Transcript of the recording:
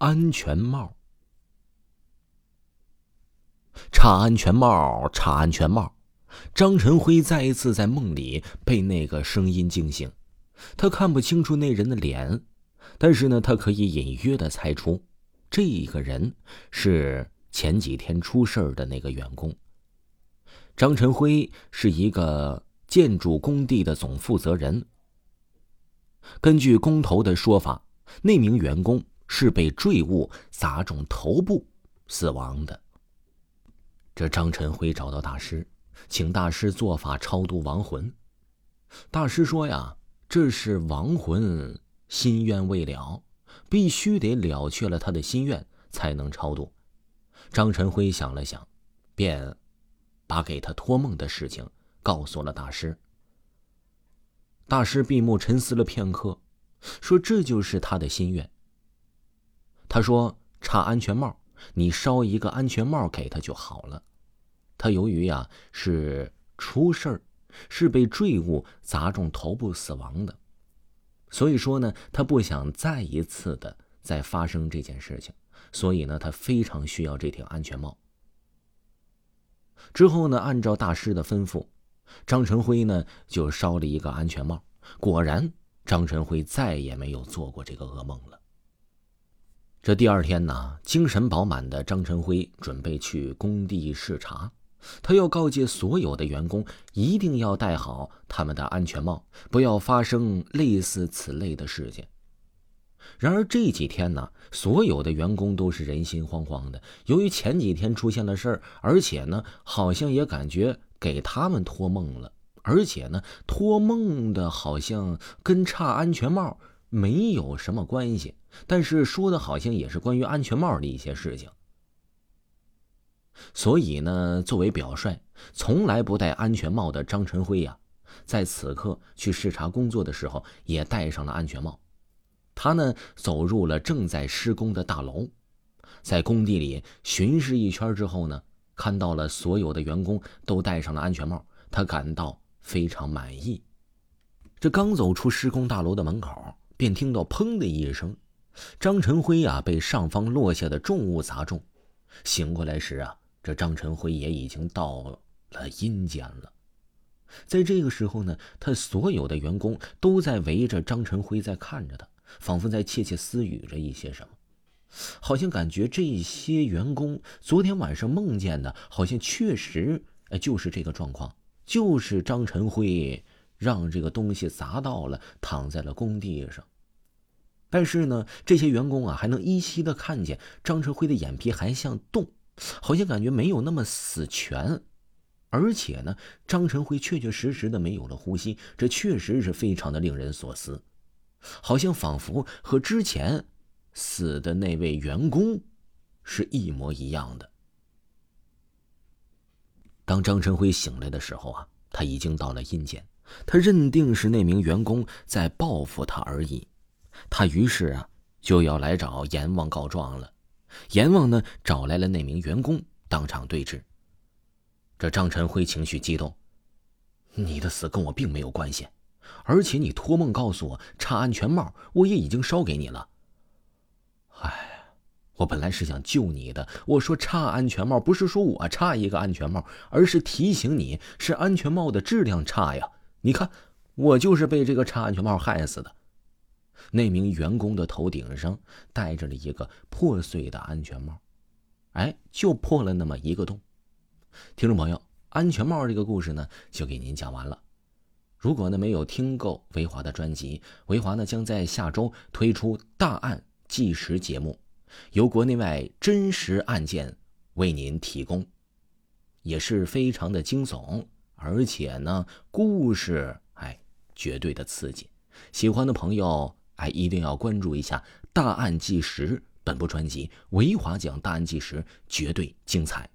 安全帽。插安全帽，插安全帽。张晨辉再一次在梦里被那个声音惊醒。他看不清楚那人的脸，但是呢，他可以隐约的猜出，这个人是前几天出事的那个员工。张晨辉是一个建筑工地的总负责人。根据工头的说法，那名员工是被坠物砸中头部死亡的。这张晨辉找到大师，请大师做法超度亡魂。大师说呀，这是亡魂心愿未了，必须得了却了他的心愿才能超度。张晨辉想了想，便把给他托梦的事情告诉了大师。大师闭目沉思了片刻，说：“这就是他的心愿。”他说：“插安全帽，你烧一个安全帽给他就好了。他由于呀是出事儿，是被坠物砸中头部死亡的，所以说呢，他不想再一次的再发生这件事情，所以呢，他非常需要这顶安全帽。”之后呢，按照大师的吩咐。张晨辉呢，就烧了一个安全帽。果然，张晨辉再也没有做过这个噩梦了。这第二天呢，精神饱满的张晨辉准备去工地视察，他要告诫所有的员工一定要戴好他们的安全帽，不要发生类似此类的事件。然而这几天呢，所有的员工都是人心惶惶的。由于前几天出现了事儿，而且呢，好像也感觉。给他们托梦了，而且呢，托梦的好像跟差安全帽没有什么关系，但是说的好像也是关于安全帽的一些事情。所以呢，作为表率，从来不戴安全帽的张晨辉呀，在此刻去视察工作的时候，也戴上了安全帽。他呢，走入了正在施工的大楼，在工地里巡视一圈之后呢。看到了所有的员工都戴上了安全帽，他感到非常满意。这刚走出施工大楼的门口，便听到“砰”的一声，张晨辉啊被上方落下的重物砸中。醒过来时啊，这张晨辉也已经到了阴间了。在这个时候呢，他所有的员工都在围着张晨辉在看着他，仿佛在窃窃私语着一些什么。好像感觉这些员工昨天晚上梦见的，好像确实哎就是这个状况，就是张晨辉让这个东西砸到了，躺在了工地上。但是呢，这些员工啊还能依稀的看见张晨辉的眼皮还像动，好像感觉没有那么死全，而且呢，张晨辉确确实实的没有了呼吸，这确实是非常的令人所思，好像仿佛和之前。死的那位员工是一模一样的。当张晨辉醒来的时候啊，他已经到了阴间。他认定是那名员工在报复他而已。他于是啊，就要来找阎王告状了。阎王呢，找来了那名员工，当场对质。这张晨辉情绪激动：“你的死跟我并没有关系，而且你托梦告诉我插安全帽，我也已经烧给你了。”哎，我本来是想救你的。我说插安全帽，不是说我插一个安全帽，而是提醒你是安全帽的质量差呀。你看，我就是被这个插安全帽害死的。那名员工的头顶上戴着了一个破碎的安全帽，哎，就破了那么一个洞。听众朋友，安全帽这个故事呢，就给您讲完了。如果呢没有听够维华的专辑，维华呢将在下周推出大案。纪实节目，由国内外真实案件为您提供，也是非常的惊悚，而且呢，故事哎绝对的刺激。喜欢的朋友哎一定要关注一下《大案纪实》本部专辑，维华讲大案纪实绝对精彩。